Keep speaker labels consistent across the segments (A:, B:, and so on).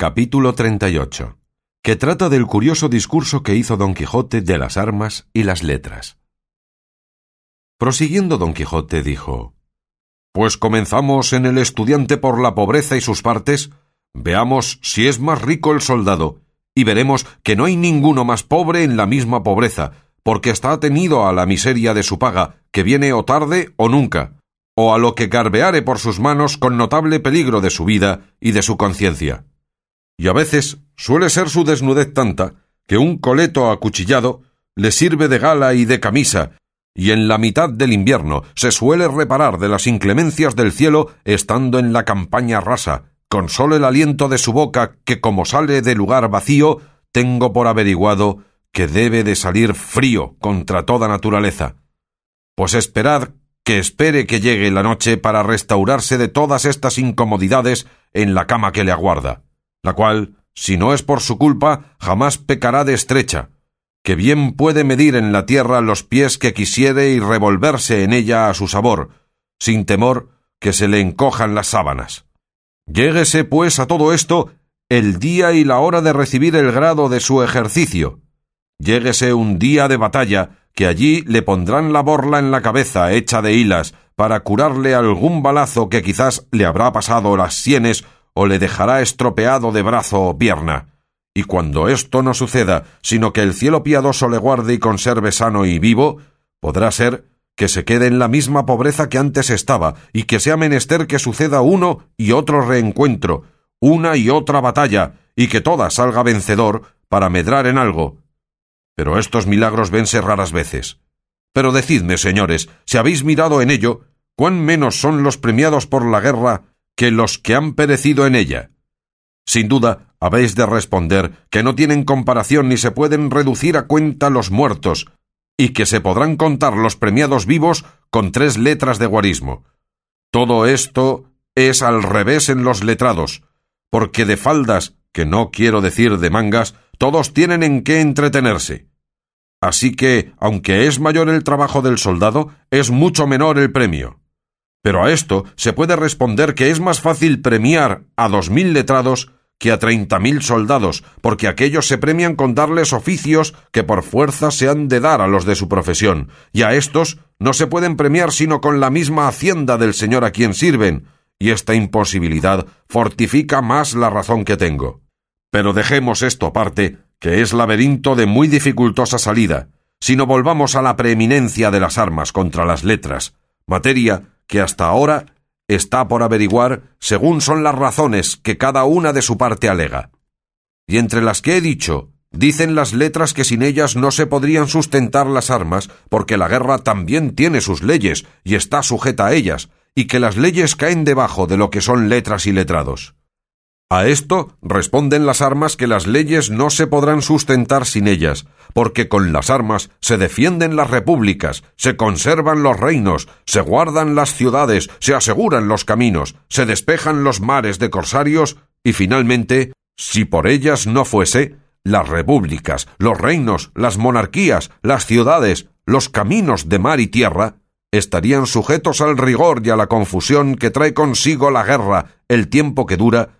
A: Capítulo 38 que trata del curioso discurso que hizo Don Quijote de las armas y las letras. Prosiguiendo Don Quijote dijo Pues comenzamos en el estudiante por la pobreza y sus partes, veamos si es más rico el soldado, y veremos que no hay ninguno más pobre en la misma pobreza, porque está atenido a la miseria de su paga, que viene o tarde o nunca, o a lo que garbeare por sus manos con notable peligro de su vida y de su conciencia y a veces suele ser su desnudez tanta que un coleto acuchillado le sirve de gala y de camisa, y en la mitad del invierno se suele reparar de las inclemencias del cielo estando en la campaña rasa, con solo el aliento de su boca que como sale de lugar vacío, tengo por averiguado que debe de salir frío contra toda naturaleza. Pues esperad que espere que llegue la noche para restaurarse de todas estas incomodidades en la cama que le aguarda la cual, si no es por su culpa, jamás pecará de estrecha, que bien puede medir en la tierra los pies que quisiere y revolverse en ella a su sabor, sin temor que se le encojan las sábanas. Lléguese, pues, a todo esto el día y la hora de recibir el grado de su ejercicio. Lléguese un día de batalla, que allí le pondrán la borla en la cabeza hecha de hilas, para curarle algún balazo que quizás le habrá pasado las sienes o le dejará estropeado de brazo o pierna. Y cuando esto no suceda, sino que el cielo piadoso le guarde y conserve sano y vivo, podrá ser que se quede en la misma pobreza que antes estaba, y que sea menester que suceda uno y otro reencuentro, una y otra batalla, y que toda salga vencedor para medrar en algo. Pero estos milagros vense raras veces. Pero decidme, señores, si habéis mirado en ello, cuán menos son los premiados por la guerra que los que han perecido en ella. Sin duda, habéis de responder que no tienen comparación ni se pueden reducir a cuenta los muertos, y que se podrán contar los premiados vivos con tres letras de guarismo. Todo esto es al revés en los letrados, porque de faldas, que no quiero decir de mangas, todos tienen en qué entretenerse. Así que, aunque es mayor el trabajo del soldado, es mucho menor el premio. Pero a esto se puede responder que es más fácil premiar a dos mil letrados que a treinta mil soldados, porque aquellos se premian con darles oficios que por fuerza se han de dar a los de su profesión, y a estos no se pueden premiar sino con la misma hacienda del señor a quien sirven, y esta imposibilidad fortifica más la razón que tengo. Pero dejemos esto aparte, que es laberinto de muy dificultosa salida, sino volvamos a la preeminencia de las armas contra las letras, materia que hasta ahora está por averiguar según son las razones que cada una de su parte alega. Y entre las que he dicho, dicen las letras que sin ellas no se podrían sustentar las armas, porque la guerra también tiene sus leyes y está sujeta a ellas, y que las leyes caen debajo de lo que son letras y letrados. A esto responden las armas que las leyes no se podrán sustentar sin ellas, porque con las armas se defienden las repúblicas, se conservan los reinos, se guardan las ciudades, se aseguran los caminos, se despejan los mares de corsarios, y finalmente, si por ellas no fuese, las repúblicas, los reinos, las monarquías, las ciudades, los caminos de mar y tierra, estarían sujetos al rigor y a la confusión que trae consigo la guerra el tiempo que dura,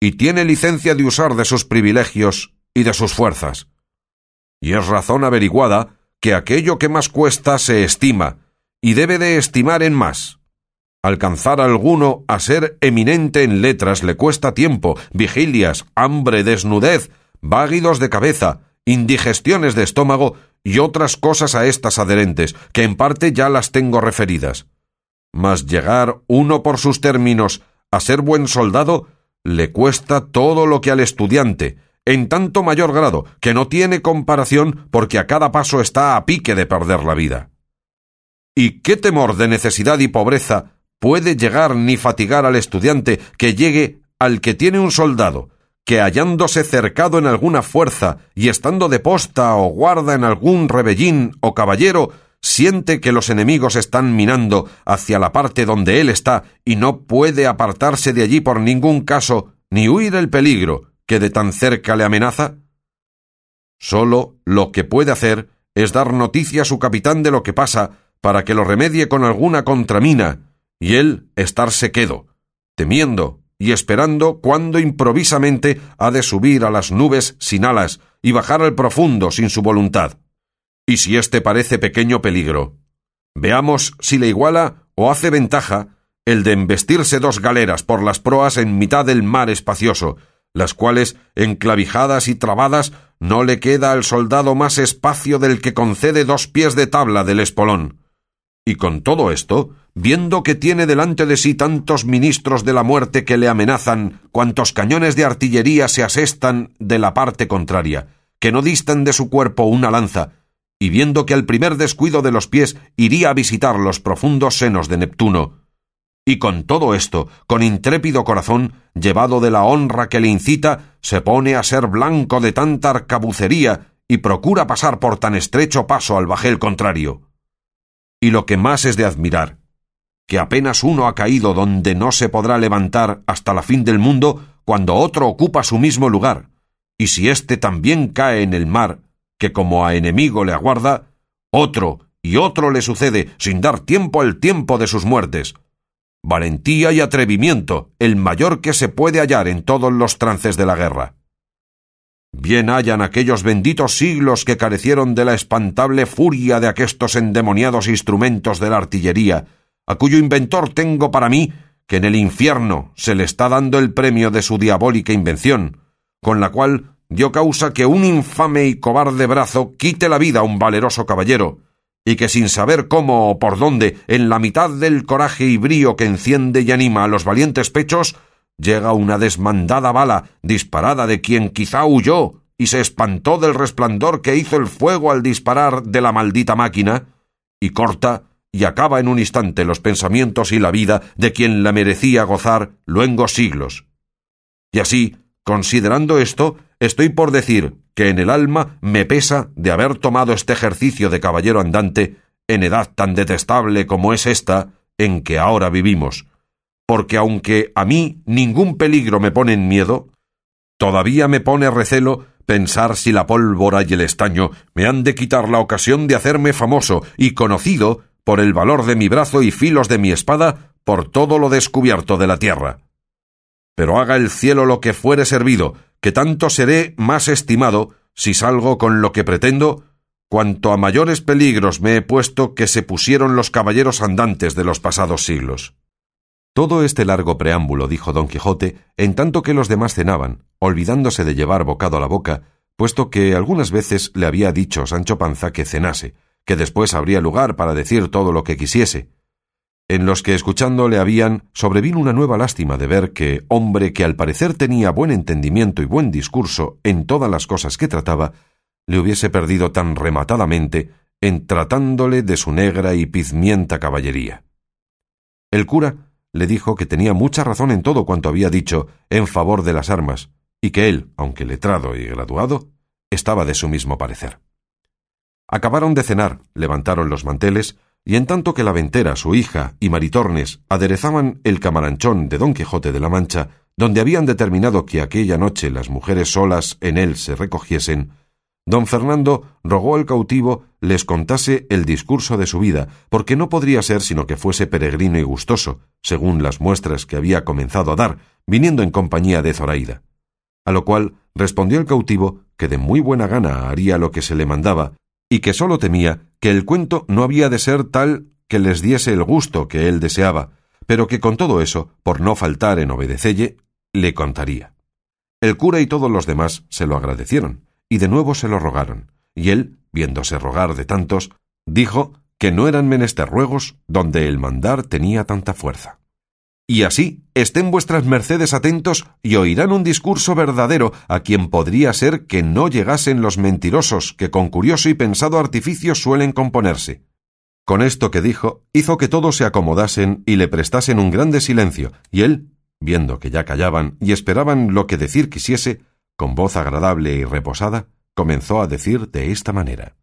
A: y tiene licencia de usar de sus privilegios y de sus fuerzas. Y es razón averiguada que aquello que más cuesta se estima, y debe de estimar en más. Alcanzar alguno a ser eminente en letras le cuesta tiempo, vigilias, hambre, desnudez, váguidos de cabeza, indigestiones de estómago y otras cosas a estas adherentes, que en parte ya las tengo referidas. Mas llegar uno por sus términos a ser buen soldado le cuesta todo lo que al estudiante, en tanto mayor grado que no tiene comparación porque a cada paso está a pique de perder la vida. ¿Y qué temor de necesidad y pobreza puede llegar ni fatigar al estudiante que llegue al que tiene un soldado, que hallándose cercado en alguna fuerza y estando de posta o guarda en algún rebellín o caballero, siente que los enemigos están minando hacia la parte donde él está y no puede apartarse de allí por ningún caso ni huir el peligro que de tan cerca le amenaza? Solo lo que puede hacer es dar noticia a su capitán de lo que pasa para que lo remedie con alguna contramina y él estarse quedo, temiendo y esperando cuándo improvisamente ha de subir a las nubes sin alas y bajar al profundo sin su voluntad. Y si éste parece pequeño peligro, veamos si le iguala o hace ventaja el de embestirse dos galeras por las proas en mitad del mar espacioso, las cuales, enclavijadas y trabadas, no le queda al soldado más espacio del que concede dos pies de tabla del espolón. Y con todo esto, viendo que tiene delante de sí tantos ministros de la muerte que le amenazan, cuantos cañones de artillería se asestan de la parte contraria, que no distan de su cuerpo una lanza, y viendo que al primer descuido de los pies iría a visitar los profundos senos de Neptuno, y con todo esto, con intrépido corazón, llevado de la honra que le incita, se pone a ser blanco de tanta arcabucería y procura pasar por tan estrecho paso al bajel contrario. Y lo que más es de admirar, que apenas uno ha caído donde no se podrá levantar hasta la fin del mundo cuando otro ocupa su mismo lugar, y si éste también cae en el mar, que como a enemigo le aguarda, otro y otro le sucede sin dar tiempo al tiempo de sus muertes, valentía y atrevimiento, el mayor que se puede hallar en todos los trances de la guerra. Bien hayan aquellos benditos siglos que carecieron de la espantable furia de aquestos endemoniados instrumentos de la artillería, a cuyo inventor tengo para mí que en el infierno se le está dando el premio de su diabólica invención, con la cual dio causa que un infame y cobarde brazo quite la vida a un valeroso caballero, y que sin saber cómo o por dónde, en la mitad del coraje y brío que enciende y anima a los valientes pechos, llega una desmandada bala disparada de quien quizá huyó y se espantó del resplandor que hizo el fuego al disparar de la maldita máquina, y corta y acaba en un instante los pensamientos y la vida de quien la merecía gozar luengos siglos. Y así, considerando esto, estoy por decir que en el alma me pesa de haber tomado este ejercicio de caballero andante en edad tan detestable como es esta en que ahora vivimos, porque aunque a mí ningún peligro me pone en miedo, todavía me pone recelo pensar si la pólvora y el estaño me han de quitar la ocasión de hacerme famoso y conocido por el valor de mi brazo y filos de mi espada por todo lo descubierto de la tierra. Pero haga el cielo lo que fuere servido, que tanto seré más estimado si salgo con lo que pretendo, cuanto a mayores peligros me he puesto que se pusieron los caballeros andantes de los pasados siglos. Todo este largo preámbulo dijo don Quijote en tanto que los demás cenaban, olvidándose de llevar bocado a la boca, puesto que algunas veces le había dicho Sancho Panza que cenase, que después habría lugar para decir todo lo que quisiese, en los que escuchando le habían sobrevino una nueva lástima de ver que hombre que al parecer tenía buen entendimiento y buen discurso en todas las cosas que trataba, le hubiese perdido tan rematadamente en tratándole de su negra y pizmienta caballería. El cura le dijo que tenía mucha razón en todo cuanto había dicho en favor de las armas, y que él, aunque letrado y graduado, estaba de su mismo parecer. Acabaron de cenar, levantaron los manteles, y en tanto que la ventera, su hija y Maritornes aderezaban el camaranchón de Don Quijote de la Mancha, donde habían determinado que aquella noche las mujeres solas en él se recogiesen, don Fernando rogó al cautivo les contase el discurso de su vida, porque no podría ser sino que fuese peregrino y gustoso, según las muestras que había comenzado a dar, viniendo en compañía de Zoraida. A lo cual respondió el cautivo que de muy buena gana haría lo que se le mandaba, y que sólo temía que el cuento no había de ser tal que les diese el gusto que él deseaba, pero que con todo eso, por no faltar en obedecelle, le contaría. El cura y todos los demás se lo agradecieron, y de nuevo se lo rogaron, y él, viéndose rogar de tantos, dijo que no eran menester ruegos donde el mandar tenía tanta fuerza. Y así estén vuestras mercedes atentos y oirán un discurso verdadero a quien podría ser que no llegasen los mentirosos que con curioso y pensado artificio suelen componerse. Con esto que dijo, hizo que todos se acomodasen y le prestasen un grande silencio, y él, viendo que ya callaban y esperaban lo que decir quisiese, con voz agradable y reposada, comenzó a decir de esta manera.